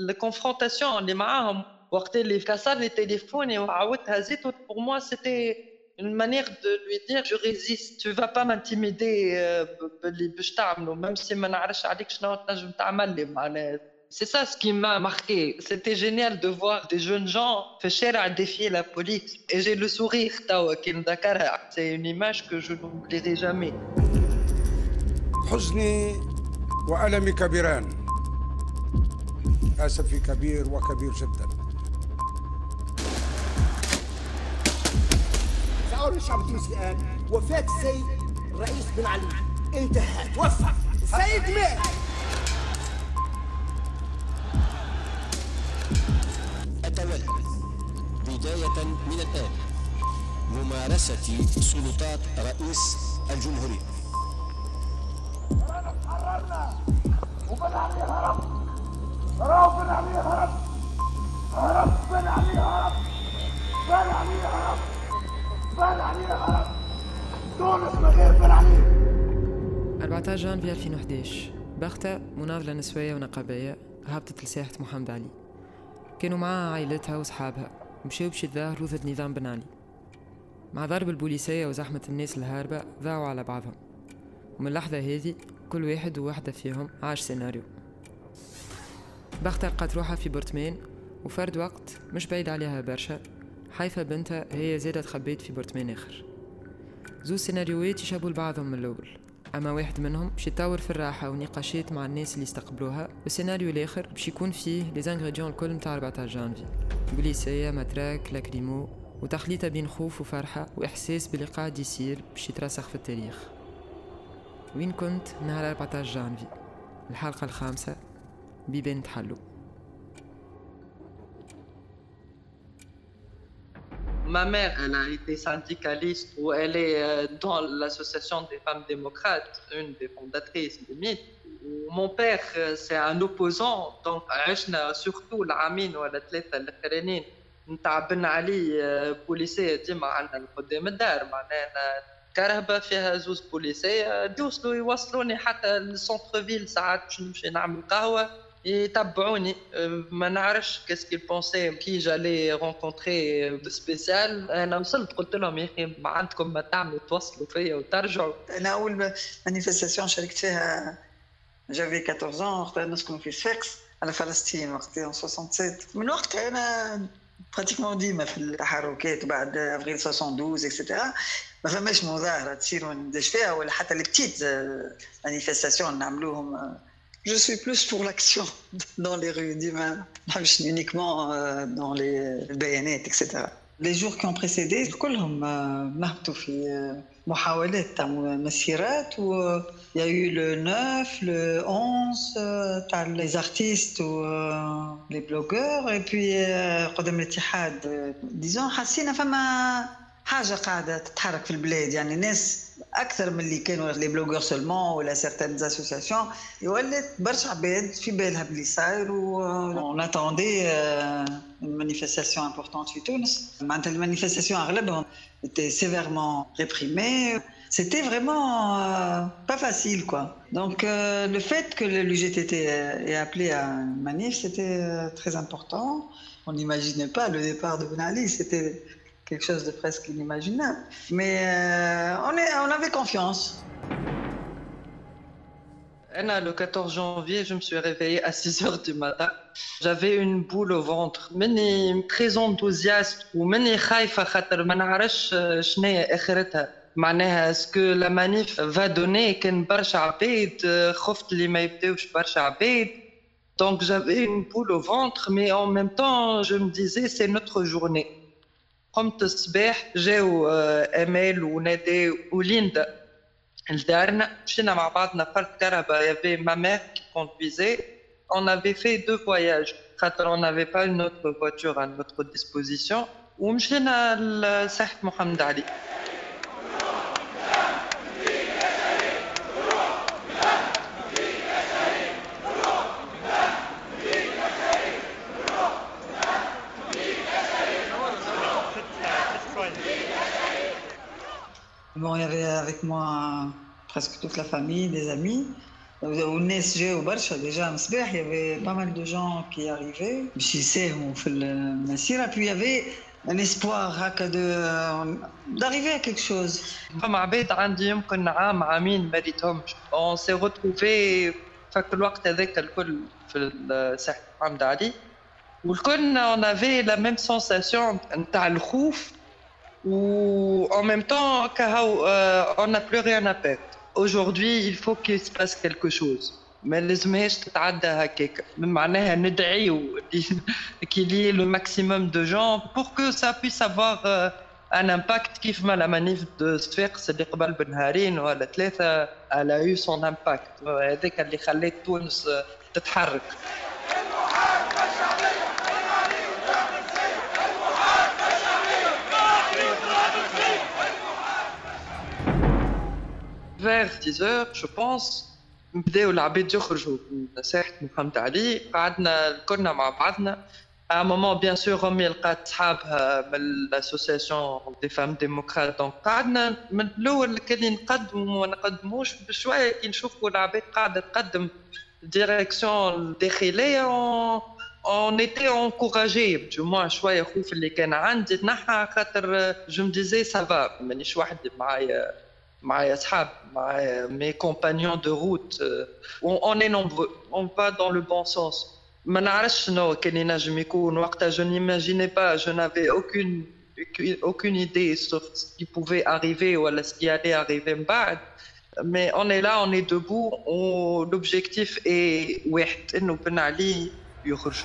الكونفرونتاسيون اللي معاهم وقت اللي كسر لي تليفوني وعاودتها زيت pour moi c'était une manière de lui dire je résiste tu vas pas m'intimider باللي باش تعملوا même si ما نعرفش عليك شنو تنجم تعمل لي معناها C'est ça ce qui m'a marqué. C'était génial de voir des jeunes gens faire à défier la police. Et j'ai le sourire, C'est une image que je n'oublierai jamais. حزني وألمي كبيران أسفي كبير وكبير جدا. سأقول للشعب التونسي الآن. وفاة السيد الرئيس بن علي. انتهى. توفى. السيد مات. أتولى بداية من الآن ممارسة سلطات رئيس الجمهورية. وبن علي هرب هرب بن علي هرب هرب بن علي هرب بن علي هرب بن علي هرب تونس من غير بن علي. 14 جانفي 2011 بغتة مناضلة نسوية ونقابية. هبطت لساحة محمد علي. كانوا معها عائلتها وصحابها مشاو باش يتظاهروا ضد نظام بن علي. مع ضرب البوليسية وزحمة الناس الهاربة ضاعوا على بعضهم. ومن اللحظة هذه كل واحد وواحدة فيهم عاش سيناريو. بختة لقات روحها في برطمان وفرد وقت مش بعيد عليها برشا. حيفا بنتها هي زادة تخبيت في برطمان آخر. زوز سيناريوهات يشابهوا لبعضهم من الأول. أما واحد منهم باش يتطور في الراحة ونقاشات مع الناس اللي يستقبلوها والسيناريو الآخر باش يكون فيه les ingrédients الكل متاع 14 جانفي بوليسية matraque lacrymo وتخليطة بين خوف وفرحة وإحساس باللي قاعد يصير باش يترسخ في التاريخ. وين كنت؟ نهار 14 جانفي الحلقة الخامسة. بيبان تحلو Ma mère, elle a été syndicaliste ou elle est euh, dans l'association des femmes démocrates, une des fondatrices de MIT. Mon père, euh, c'est un opposant, donc عشنا surtout العامين ولا ثلاثة الأخرانيين نتاع بن علي بوليسية ديما عندنا قدام الدار معناها كرهبه فيها زوز بوليسيه يوصلوا يوصلوني حتى للسونتر فيل ساعات باش نمشي نعمل قهوه يتبعوني ما نعرفش كاسكي بونسي كي جالي رونكونتري دو سبيسيال انا وصلت قلت لهم يا اخي ما عندكم ما تعملوا توصلوا فيا وترجعوا انا اول مانيفستاسيون شاركت فيها جافي 14 وقتها نسكن في صفاقس على فلسطين وقتها 67 من وقتها انا براتيكمون ديما في التحركات بعد افريل 72 اكسترا ما فماش مظاهره تصير وندش فيها ولا حتى البتيت مانيفستاسيون نعملوهم Je suis plus pour l'action dans les rues ديما ما نحبش uniquement dans les البيانات etc. Les jours qui ont précédé كلهم نهبطوا في محاولات تاع مسيرات و il y a eu le 9, le 11 تاع les artistes ou les blogueurs et puis قدام الاتحاد disons حسينا فما حاجه قاعده تتحرك في البلاد يعني الناس اكثر من اللي كانوا لي بلوغور سولمون ولا سيغتان اسوسياسيون ولات برشا عباد في بالها بلي صاير و اون اتوندي مانيفستاسيون امبورطونت في تونس معناتها المانيفستاسيون اغلبهم étaient sévèrement réprimés. C'était vraiment euh, pas facile, quoi. Donc, euh, le fait que l'UGTT ait appelé à une manif, c'était euh, très important. On n'imaginait pas le départ de Ben Ali. C'était quelque chose de presque inimaginable. Mais euh, on, est, on avait confiance. Anna, le 14 janvier, je me suis réveillée à 6 heures du matin. J'avais une boule au ventre. Mani très enthousiaste ou mani khaifa khater ma nعرفش شنو اخرتها. معناها اسكو لا مانيف va donner كان برشا عباد خفت اللي ما يبداوش برشا عباد. Donc j'avais une boule au ventre, mais en même temps, je me disais, c'est notre journée. قمت الصباح جاو امال وندى وليندا لدارنا مشينا مع بعضنا فرد كهرباء يافي ما مير كي كوندويزي on avait fait deux voyages خاطر on n'avait pas une autre voiture à notre disposition ومشينا لساحة محمد علي Bon, il y avait avec moi presque toute la famille, des amis. والناس جاوا برشا ديجا من صباح يافي با مال دو جون كي اريفي باش يساهموا في المسيره بي يافي ان اسبوار هكا دو داريفي ا كيك شوز فما عباد عندي يمكن عام عامين ما ريتهمش اون سي روتروفي فك الوقت هذاك الكل في ساحه محمد علي والكل اون افي لا ميم سونساسيون نتاع الخوف ou en même temps, euh, on n'a plus rien à perdre. Aujourd'hui, il faut qu'il se passe quelque chose. ما لازمهاش تتعدى هكاك معناها ندعيو qu'il y ait le maximum de gens pour que ça puisse avoir euh, un impact كيف ما la manif de صفاقس اللي قبل بنهارين ولا ثلاثة elle a eu son impact هذاك اللي خلات تونس تتحرك vers 10 heures je pense بداو العباد يخرجوا من ساحة محمد علي قعدنا كنا مع بعضنا. Un moment bien sûr ريم لقات صحابها من l'association des femmes démocrates donc قعدنا من الأول كان نقدموا وما نقدموش. بشوية كي نشوفوا العباد قاعدة تقدم direction الداخلية. on était encouragés du moins شوية خوف اللي كان عندي. تنحى خاطر je me disais ça va مانيش وحدي معايا. معايا اصحاب معايا مي كومبانيون دو روت اون اي نومبرو اون با دون لو بون سونس ما نعرفش شنو كان ينجم يكون وقتها جو نيماجيني با جو نافي اوكون aucune idée sur ce qui pouvait arriver ou ce qui allait arriver من بعد mais on est là on est debout l'objectif est واحد انه بن علي يخرج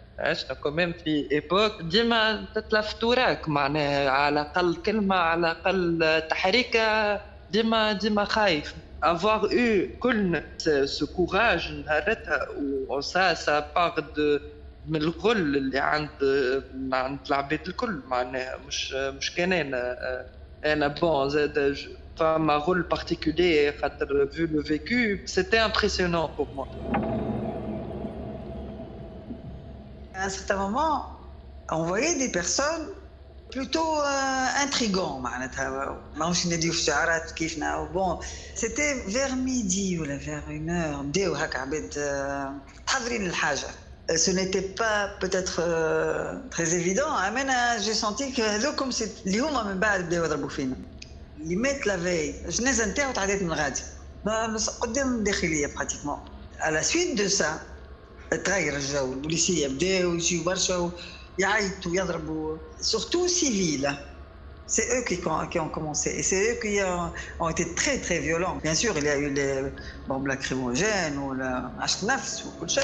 عشنا كمان في ايبوك ديما تتلفتوا راك معناها على الاقل كلمه على الاقل تحريكه ديما ديما خايف avoir eu كل ce courage نهارتها و ça ça part de من الغل اللي عند عند العباد الكل معناها مش مش كان انا انا بون زاد فما غل بارتيكولي خاطر vu le vécu c'était impressionnant pour moi à un certain moment, on voyait des personnes plutôt euh, intrigantes. Bon, c'était vers midi ou vers une heure. Ce n'était pas peut-être euh, très évident. J'ai senti que comme c'est اليوم من بعد بداوا يضربوا فينا. اللي مات لا في الجنازه نتاعو تعديت من غادي. قدام الداخليه براتيكمون. À la suite de ça, تغير الجو البوليسيه بداو يجيو برشا يعيطوا يضربوا سورتو سيفيل C'est eux qui, qui, ont commencé et c'est eux qui ont, ont, été très très violents. Bien sûr, il y a eu les bombes lacrymogènes ou le H9 ou tout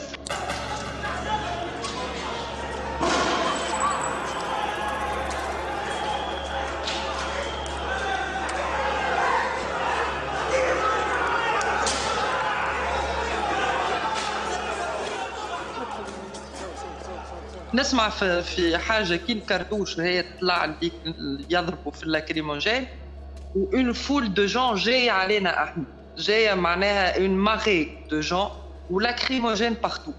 نسمع في, في حاجة كي الكرتوش هي طلع اللي يضربوا في ال lacrymogène une foule de gens جاية علينا أحنا. جاية معناها une marée de gens و lacrymogène partout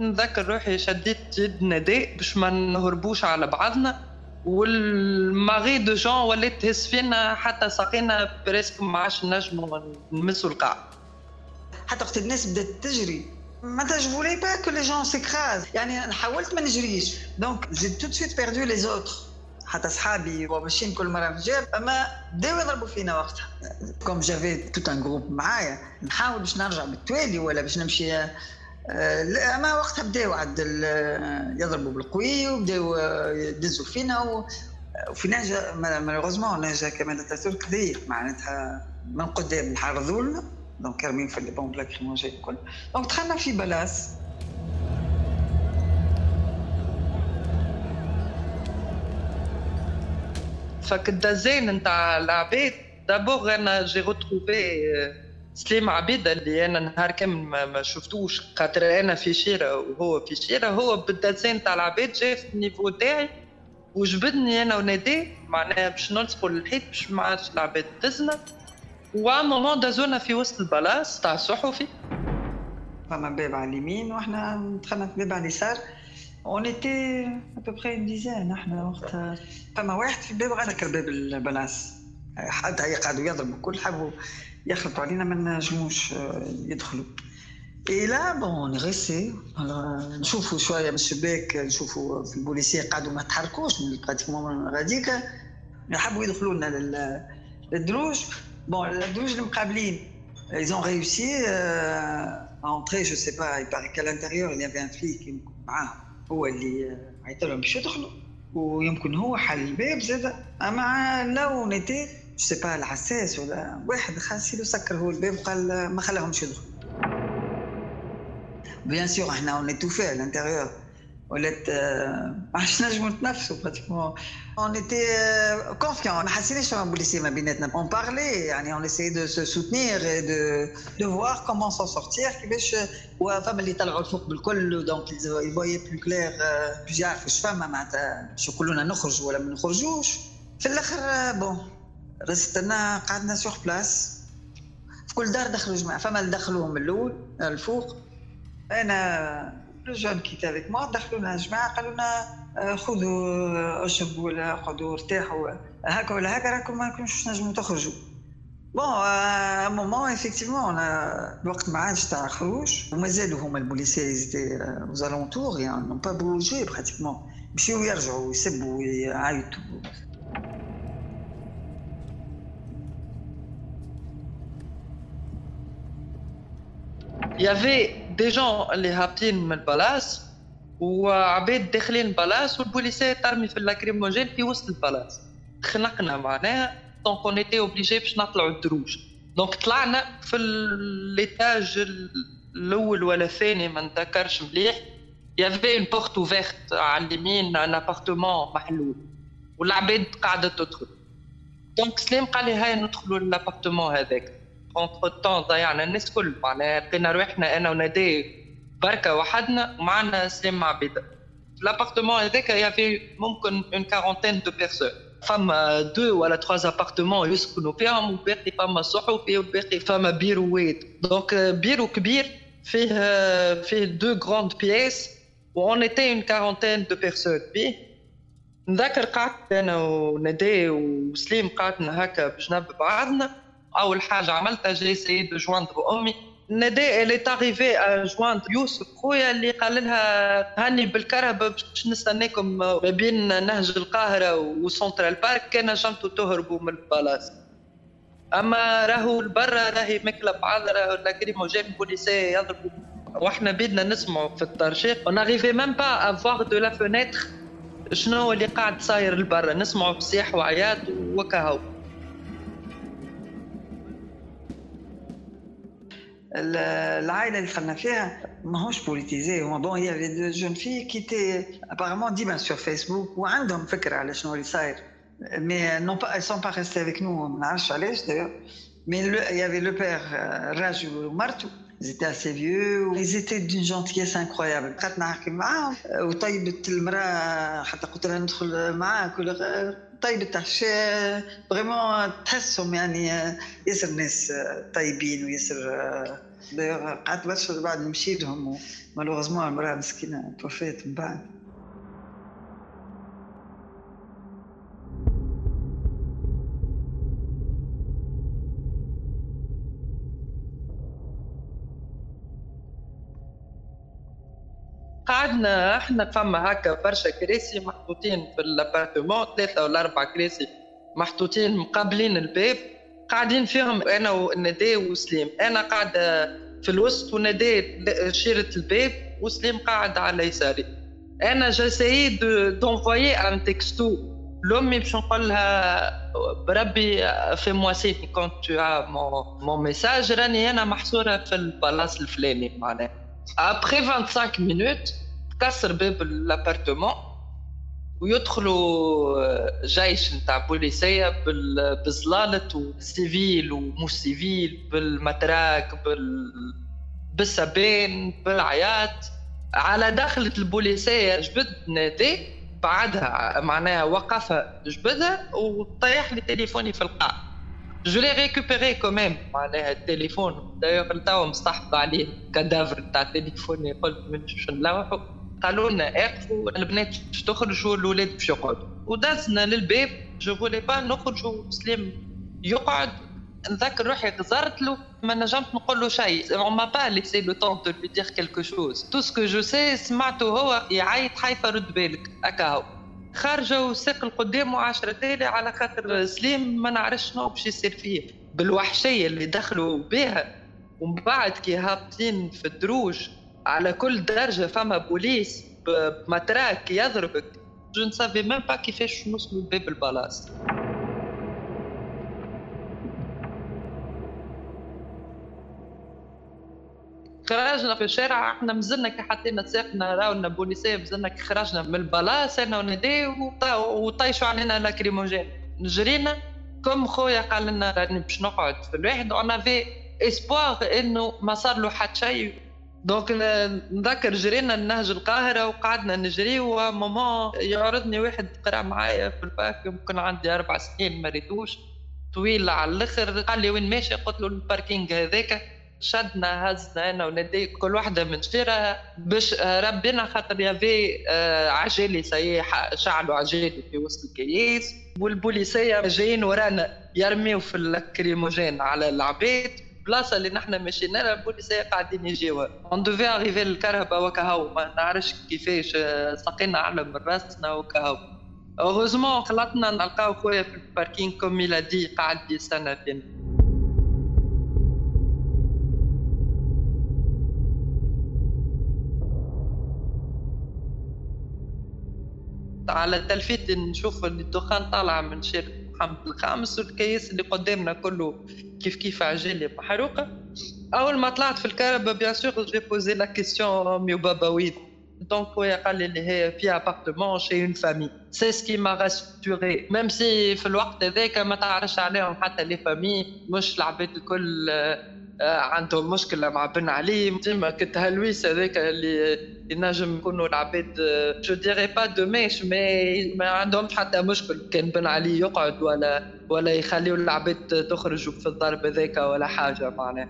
نذكر روحي شديت يد نداء باش ما نهربوش على بعضنا وال marée de gens ولات تهز فينا حتى ساقينا presque ما عادش نجموا نمسوا القاع حتى وقت الناس بدات تجري معناتها je voulais pas que les gens s'écrasent. يعني حاولت ما نجريش. donc tout de suite perdu les autres. حتى صحابي وماشيين كل مرة في جاب أما بداو يضربوا فينا وقتها. comme j'avais tout un groupe معايا نحاول باش نرجع بالتوالي ولا باش نمشي أما وقتها بداو عاد يضربوا بالقوي وبداو يدزوا فينا وفي نهجه malheureusement نهجه كمال أتاتورك ضيق معناتها من قدام نحرضوا لنا دونك كارمين في البومب لاكريموجين الكل دونك دخلنا في بلاس فكدازين نتاع العباد دابور أنا جي روتروفي سليم عبيدة اللي أنا نهار كامل ما, شفتوش خاطر أنا في شيرة وهو في شيرة هو بالدازين تاع العباد جاي في النيفو تاعي وجبدني أنا ونادي معناها باش نلصقوا للحيط باش ما عادش العباد تزنا و à un moment دازونا في وسط البلاص تاع الصحفي فما باب على اليمين وإحنا دخلنا في باب على اليسار. on était à peu près une dizaine إحنا وقتها فما واحد في الباب سكر باب البلاص. هي قعدوا يضربوا الكل حبوا يخلطوا علينا ما نجموش آه، يدخلوا. et là bon نغسي نشوفوا شوية من الشباك نشوفوا في البوليسية قعدوا ما تحركوش من غاديك. حبوا يدخلوا لنا للدروج. بون الدروج المقابلين ils ont réussi euh, à entrer je sais pas il paraît qu'à l'intérieur il y avait un flic معاهم هو اللي عيط لهم باش يدخلوا ويمكن هو حل الباب زاد اما لا ونيتي جو سي با العساس ولا واحد خاص سكر هو الباب وقال ما خلاهمش يدخلوا بيان سور احنا اون اتوفي على الانتيريور ولات ما عادش نجموا نتنفسوا pratiquement on était confiants ما حسيناش بوليسي ما بيناتنا on parlait يعني on essaie de se soutenir de de voir comment s'en sortir كيفاش وفما اللي طلعوا الفوق بالكل donc y voient plus clair باش يعرفوا اش فما معناتها باش يقولوا نخرج ولا ما نخرجوش في الآخر bon رستنا قعدنا sur place في كل دار دخلوا جماعة فما اللي دخلوهم الأول الفوق أنا لو جون كيت افيك موا دخلونا جماعه قالوا لنا آه، خذوا اشربوا ولا قعدوا ارتاحوا هكا ولا هكا راكم ما كنتوش نجموا تخرجوا بون ا مومون افيكتيفمون الوقت ما عادش تاع خروج ومازالوا هما البوليسيه زيتي اوزالونتور يعني نون با بوجي براتيكمون مشيو يرجعوا يسبوا يعيطوا يافي دي جون اللي هابطين من البلاص وعباد داخلين البلاص والبوليسيه ترمي في ال lacrymogène في وسط البلاص خنقنا معناها donc on était obligés باش نطلعوا الدروج. donc طلعنا في l'étage الأول ولا الثاني ما نتذكرش مليح. y avait une porte ouverte على اليمين un appartement محلول. والعباد قاعدة تدخل. donc سليم قال لي هاي ندخلوا لل appartement هذاك. on entre ضيعنا الناس كل معناها لقينا روحنا أنا ونادي بركة وحدنا ومعنا سليم عبيده في ال appartement هذاك y avait ممكن une quarantaine de personnes فما deux ولا trois appartements يسكنوا فيهم وباقي فما صحفي وباقي فما بيروات. donc bureau كبير فيه فيه deux grandes pièces و on était une quarantaine de personnes بيه نذكر قعدت أنا وندى وسليم قعدنا هكا بجنب بعضنا. اول حاجة عملتها j'ai essayé de joindre أمي. ندى elle est arrivée à joindre يوسف. خويا اللي قال لها هاني بالكرهبة باش نستناكم ما بين نهج القاهرة وسنترال بارك. كان نجمتوا تهربوا من البلاصة. أما راهو البرا راهي مكله بعض راهو lacrymogène بوليسيه يضربوا وإحنا بدنا نسمعوا في الترشيق. Même pas à voir de la fenêtre شنو اللي قاعد صاير لبرا. نسمعوا بصياح وعياط وكهو. العائله اللي دخلنا فيها ماهوش بوليتيزي هما بون هي دو جون في كي تي ابارامون ديما سور فيسبوك وعندهم فكره على شنو اللي صاير مي نون با سون با ريستي افيك نو ما نعرفش علاش دايوغ مي يافي لو بير الراجل ومرته Ils étaient assez vieux ils étaient d'une gentillesse incroyable بقيت نحكي معاهم وطيبت المرأة حتى قلت لها ندخل معاك ولا طيبة عشاء فريمون تحسهم يعني ياسر ناس طيبين وياسر قعدت برشا بعد نمشي لهم مالوغزمون المرأة مسكينة توفات من بعد. قعدنا إحنا فما هكا برشا كراسي محطوطين في الأبارتمون ثلاثة ولا أربع كراسي محطوطين مقابلين الباب. قاعدين فيهم أنا وندى وسليم. أنا قاعدة في الوسط وندى شيرة الباب وسليم قاعد على يساري. أنا j'essayais d'envoyer un texto لأمي باش نقول لها بربي fais-moi signe quand t'as mon message راني أنا محصورة في البلاص الفلاني معناها. après 25 minutes تكسر باب ال appartement ويدخلوا جيش نتاع بوليسية بزلالة و civil ومش civil بال matraque بال بالسبين بالعيات. على دخلة البوليسية جبد نادي بعدها معناها وقف جبدها وطيح لي تليفوني في القاع. je l'ai récupéré quand même معناها التليفون. دايوغ توا مستحفظ عليه cadavre تاع تليفوني قلت من باش نلوحوا قالوا لنا اقفوا البنات باش تخرجوا الاولاد باش يقعدوا ودزنا للباب je voulais pas نخرجوا سليم يقعد نذكر روحي غزرت له ما نجمت نقول له شيء on m'a pas laissé le temps de lui dire quelque chose tout ce que je sais سمعته هو يعيط حيفا رد بالك هكا خارجة وساق القدام وعشرة تالي على خاطر سليم ما نعرفش شنو باش يصير فيه. بالوحشية اللي دخلوا بها ومن بعد كي هابطين في الدروج على كل درجة فما بوليس بمتراك يضربك. je ne savais même pas كيفاش نوصلوا لباب البلاصه خرجنا في الشارع إحنا مزلنا كي حطينا ساقنا راونا بوليسية مزلنا كي خرجنا من البلاصه أنا وندي وطيشوا علينا lacrymogène جرينا comme خويا قال لنا راني باش نقعد في الواحد un vif espoir إنه ما صار له حتى شيء. donc نذكر جرينا لنهج القاهرة وقعدنا نجري وماما يعرضني واحد قرا معايا في الباك يمكن عندي أربع سنين ما ريتوش طويل على الأخر قال لي وين ماشي؟ قلت له ال parking هذاك شدنا هزنا أنا وندي كل واحدة من شفيرها باش هربنا خاطر يافي آه، عجالي سياح شعلوا عجالي في وسط الكياس والبوليسية جايين ورانا يرميو في ال lacrymogène على العباد البلاصه اللي نحن مشينا لها البوليسيه قاعدين يجيوها. on devait arriver الكرهبة وكهو ما نعرفش كيفاش آه، سقينا على من راسنا وكهو heureusement خلطنا نلقاو خويا في ال parking comme il m'a dit قاعد يستنى فينا. على التلفيت نشوف الدخان طالع من شارع محمد الخامس والكياس اللي قدامنا كله كيف كيف عجالة محروقة أول ما طلعت في الكرهبة bien sûr j'ai posé la question أمي وبابا وين donc خويا قال لي هي في appartement chez une famille c'est ce qui m'a rassurée même si في الوقت هذاك ما تعرفش عليهم حتى les familles مش العباد الكل عندهم مشكلة مع بن علي. ديما كنت هالويس هذاك اللي ينجم يكونوا العباد je dirais pas de mèche mais ما عندهمش حتى مشكل. كان بن علي يقعد ولا ولا يخليو العباد تخرج في الضرب هذاك ولا حاجة معناها.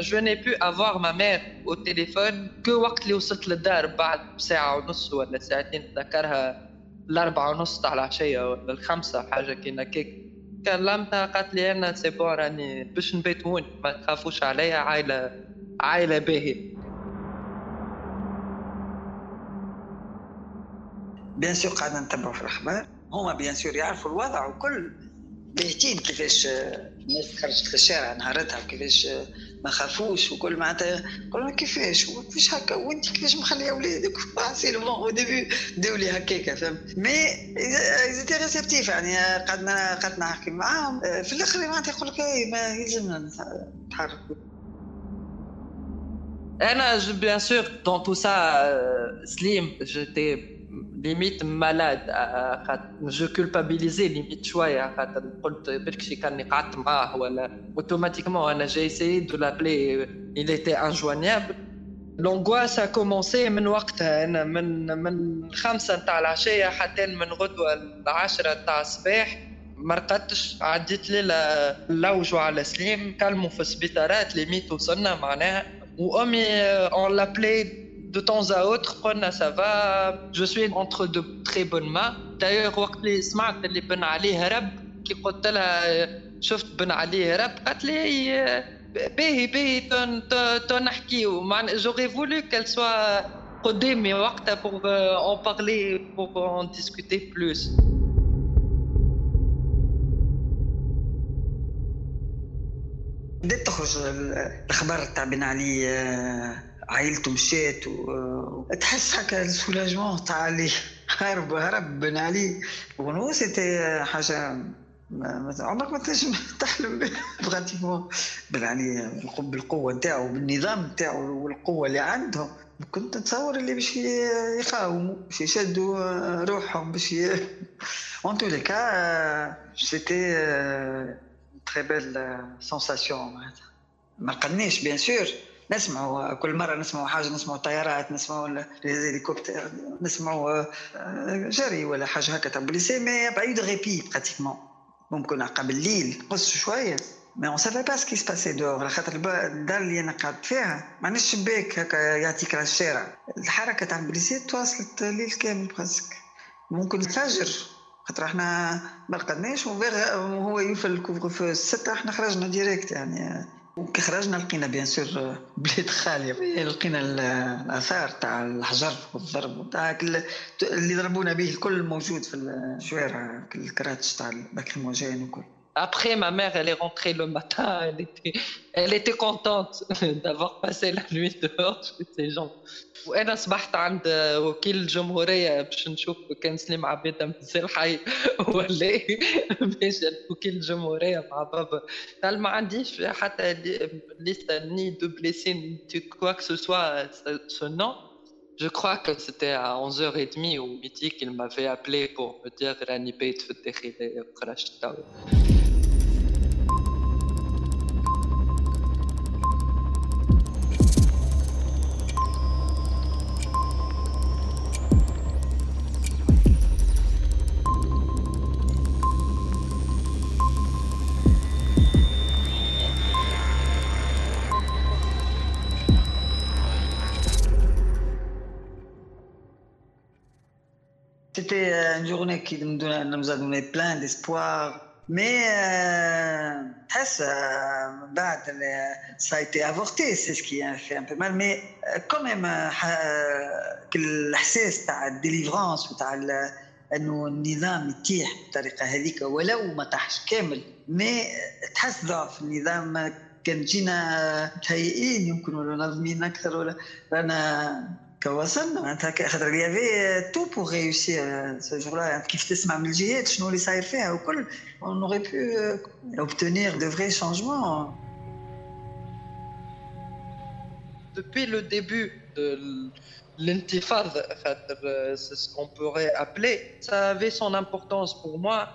je n'ai pu avoir ma mère au téléphone que وقت اللي وصلت للدار بعد ساعة ونص ولا ساعتين نتذكرها الأربعة ونص تاع العشية ولا الخمسة حاجة كينا كيك. كلمتها قالت لي أنا c'est bon راني باش نبيت هون ما تخافوش عليا عائله عائله باهيه bien sûr قاعدين نتبعوا في الاخبار هما bien sûr يعرفوا الوضع وكل باهتين كيفاش الناس خرجت للشارع نهارتها وكيفاش ما خافوش وكل معناتها قلنا كيفاش؟ وكيفاش هكا؟ وانت كيفاش مخلية اولادك c'est le bon au début بداو لي هكاكا فهمت؟ mais ils étaient réceptifs يعني قعدنا قعدت نحكي معاهم في الأخر معناتها يقول لك ما يلزمنا نتحركوا أنا bien sûr dans tout ça سليم j'étais limite malade je culpabilisais limite شوية خاطر قلت برك شي كاني قعدت معاه ولا automatiquement أنا j'ai essayé de l'appeler il était injoignable l'angoisse commençait من وقتها أنا من من الخمسة نتاع العشية حتى من غدوة العشرة نتاع الصباح ما رقدتش. عديت ليلة لوجوا على سليم كلموا في السبيطارات limite وصلنا معناها وأمي اون لابلي de temps à autre, ça va. Je suis entre de très bonnes mains. D'ailleurs, وقت اللي سمعت اللي بن علي هرب كي قلت لها شفت بن علي هرب قالت لي باهي باهي تو نحكيو j'aurais voulu qu'elle soit قدامي وقتها pour en parler pour en discuter plus بدات تخرج الاخبار تاع بن علي عائلته مشات وتحس هكا ال soulagement تاع اللي هرب هرب بن علي و non c'était حاجة عمرك ما تنجم تحلم pratiquement بن علي بالقوه نتاعو بالنظام نتاعو والقوه اللي عندهم كنت نتصور اللي باش يقاوموا باش يشدوا روحهم باش ي... en tous les cas c'était très belle sensation معناتها ما رقدنيش bien sûr نسمعوا كل مرة نسمعوا حاجة نسمعوا طيارات نسمعوا الهليكوبتر نسمعوا جري ولا حاجة هكا تاع بوليسي mais de répit pratiquement ممكن قبل الليل قص شوية. mais on savait pas ce qui se passait dehors خاطر الدار اللي أنا قاعد فيها ما عندناش شباك هكا يعطيك على الشارع. الحركة تاع البوليسيات تواصلت الليل كامل presque ممكن الفجر. خاطر إحنا ما رقدناش وهو يوفى ال couvre-feu الستة إحنا خرجنا direct يعني. وكي خرجنا لقينا bien sûr بلاد خالية. لقينا الآثار تاع الحجر والضرب تاع اللي ضربونا به الكل موجود في الشوارع الكرتوش تاع ال lacrymogène وكل. Après, ma mère, elle est rentrée le matin, elle était, elle était contente d'avoir passé la nuit dehors chez ces gens. وانا صبحت عند وكيل الجمهوريه باش نشوف كان سليم عبيده مازال حي ولا باش وكيل الجمهوريه مع بابا قال ما عنديش حتى ليست ني دو بليسي ني كوا كو سو سوا ce nom Je crois que c'était à 11h30 au midi qu'il m'avait appelé pour me dire راني بيت في الداخلية C'était une journée qui nous, donnait, nous a donné plein d'espoir. Mais euh, بعد ça a été avorté, c'est ce qui a fait un peu mal. Mais quand même الإحساس تاع الديليفرانس وتاع انه النظام يتيح بالطريقه هذيك ولو ما طاحش كامل مي تحس ضعف النظام كان جينا متهيئين يمكن ولا ناظمين اكثر ولا رانا كوصلنا معناتها خاطر يافي تو بور ريوسير سو جور كيف تسمع من الجهات شنو اللي صاير فيها وكل اون اوري بو اوبتونير دو فري شانجمون Depuis le début de l'intifada, c'est ce qu'on pourrait appeler, ça avait son importance pour moi.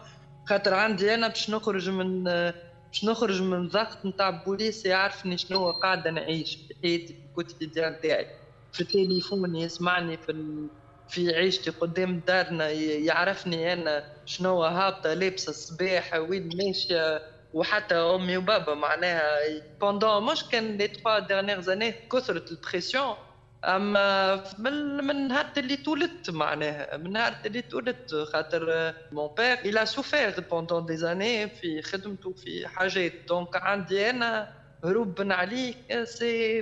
خاطر عندي انا باش نخرج من باش نخرج من ضغط نتاع بوليس يعرفني شنو قاعده نعيش في حياتي في الكوتيديان تاعي في التليفون يسمعني في. في عيشتي قدام دارنا يعرفني أنا شنو هابطة لابسة الصباح وين ماشية وحتى أمي وبابا معناها pendant مش كان les trois dernières années كثرت ال pression أما من من نهار اللي تولدت معناها من نهار اللي تولدت خاطر mon père il a souffert pendant des années في خدمته في حاجات donc عندي أنا هروب بن علي سي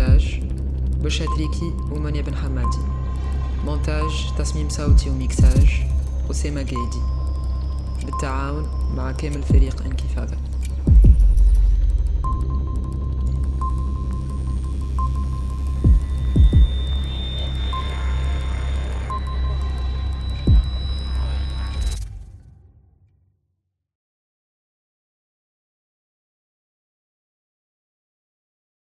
إخراج بشرى تريكي ومنيا بن حمادي مونتاج تصميم صوتي وميكساج أسامة قايدي بالتعاون مع كامل فريق انكفاضة